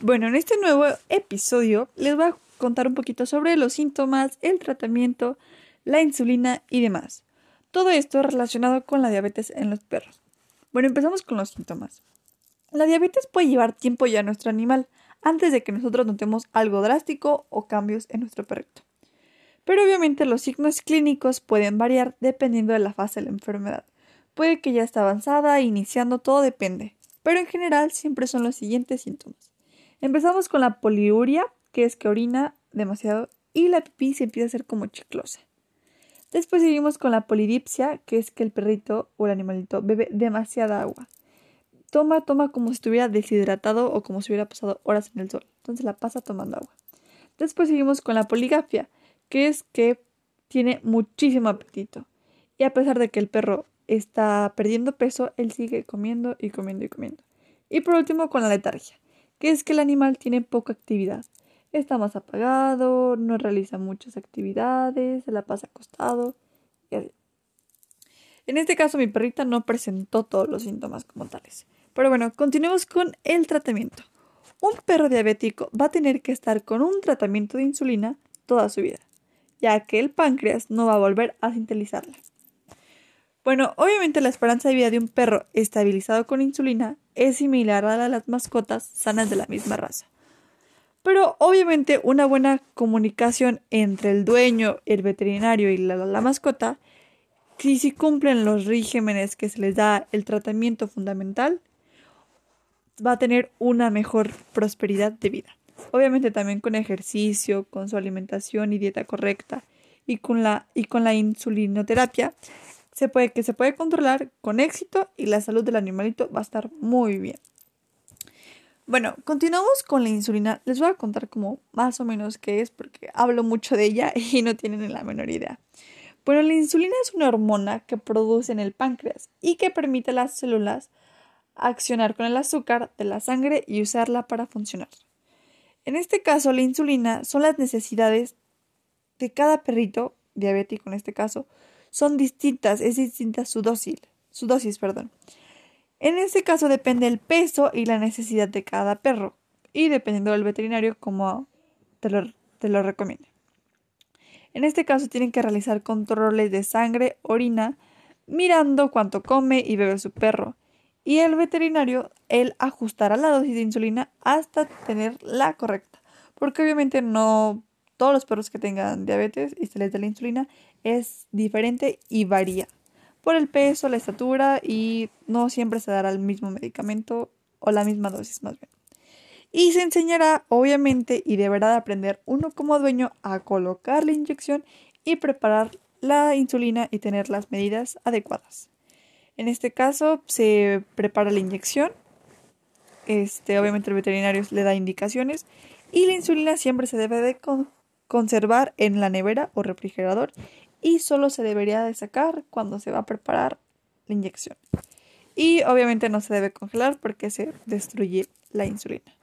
Bueno, en este nuevo episodio les voy a contar un poquito sobre los síntomas, el tratamiento, la insulina y demás. Todo esto relacionado con la diabetes en los perros. Bueno, empezamos con los síntomas. La diabetes puede llevar tiempo ya a nuestro animal antes de que nosotros notemos algo drástico o cambios en nuestro perrito. Pero obviamente los signos clínicos pueden variar dependiendo de la fase de la enfermedad. Puede que ya esté avanzada, iniciando, todo depende. Pero en general siempre son los siguientes síntomas. Empezamos con la poliuria, que es que orina demasiado y la pipí se empieza a hacer como chiclosa. Después seguimos con la polidipsia, que es que el perrito o el animalito bebe demasiada agua. Toma, toma como si estuviera deshidratado o como si hubiera pasado horas en el sol. Entonces la pasa tomando agua. Después seguimos con la poligafia, que es que tiene muchísimo apetito. Y a pesar de que el perro está perdiendo peso, él sigue comiendo y comiendo y comiendo. Y por último con la letargia, que es que el animal tiene poca actividad. Está más apagado, no realiza muchas actividades, se la pasa acostado y así. En este caso mi perrita no presentó todos los síntomas como tales. Pero bueno, continuemos con el tratamiento. Un perro diabético va a tener que estar con un tratamiento de insulina toda su vida, ya que el páncreas no va a volver a sintetizarla. Bueno, obviamente la esperanza de vida de un perro estabilizado con insulina es similar a la de las mascotas sanas de la misma raza. Pero obviamente una buena comunicación entre el dueño, el veterinario y la, mascota, si, si cumplen los regímenes que se les da el tratamiento fundamental, va a tener una mejor prosperidad de vida. Obviamente también con ejercicio, con su alimentación y dieta correcta y con la, y con la insulinoterapia se puede, que se puede controlar con éxito y la salud del animalito va a estar muy bien. Bueno, continuamos con la insulina. Les voy a contar como más o menos qué es porque hablo mucho de ella y no tienen la menor idea. Bueno, la insulina es una hormona que produce en el páncreas y que permite a las células accionar con el azúcar de la sangre y usarla para funcionar. En este caso, la insulina son las necesidades de cada perrito, diabético en este caso, son distintas, es distinta su dosis, su dosis, perdón. En este caso depende el peso y la necesidad de cada perro y dependiendo del veterinario como te lo, te lo recomiende. En este caso tienen que realizar controles de sangre, orina, mirando cuánto come y bebe su perro. Y el veterinario, él ajustará la dosis de insulina hasta tener la correcta. Porque obviamente no todos los perros que tengan diabetes y se les da la insulina es diferente y varía por el peso, la estatura y no siempre se dará el mismo medicamento o la misma dosis más bien. Y se enseñará obviamente y deberá de aprender uno como dueño a colocar la inyección y preparar la insulina y tener las medidas adecuadas. En este caso se prepara la inyección. Este, obviamente el veterinario le da indicaciones y la insulina siempre se debe de conservar en la nevera o refrigerador y solo se debería de sacar cuando se va a preparar la inyección. Y obviamente no se debe congelar porque se destruye la insulina.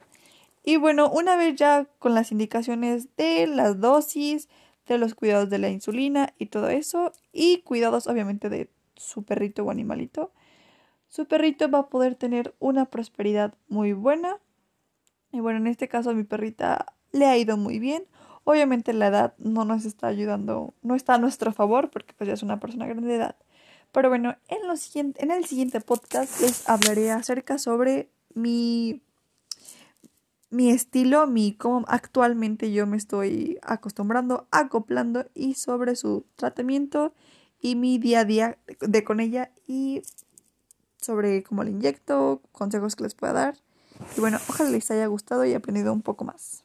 Y bueno, una vez ya con las indicaciones de las dosis, de los cuidados de la insulina y todo eso, y cuidados obviamente de su perrito o animalito, su perrito va a poder tener una prosperidad muy buena. Y bueno, en este caso a mi perrita le ha ido muy bien. Obviamente la edad no nos está ayudando, no está a nuestro favor porque pues ya es una persona grande de edad. Pero bueno, en, siguiente, en el siguiente podcast les hablaré acerca sobre mi, mi estilo, mi cómo actualmente yo me estoy acostumbrando, acoplando y sobre su tratamiento y mi día a día de con ella y sobre cómo le inyecto, consejos que les pueda dar. Y bueno, ojalá les haya gustado y aprendido un poco más.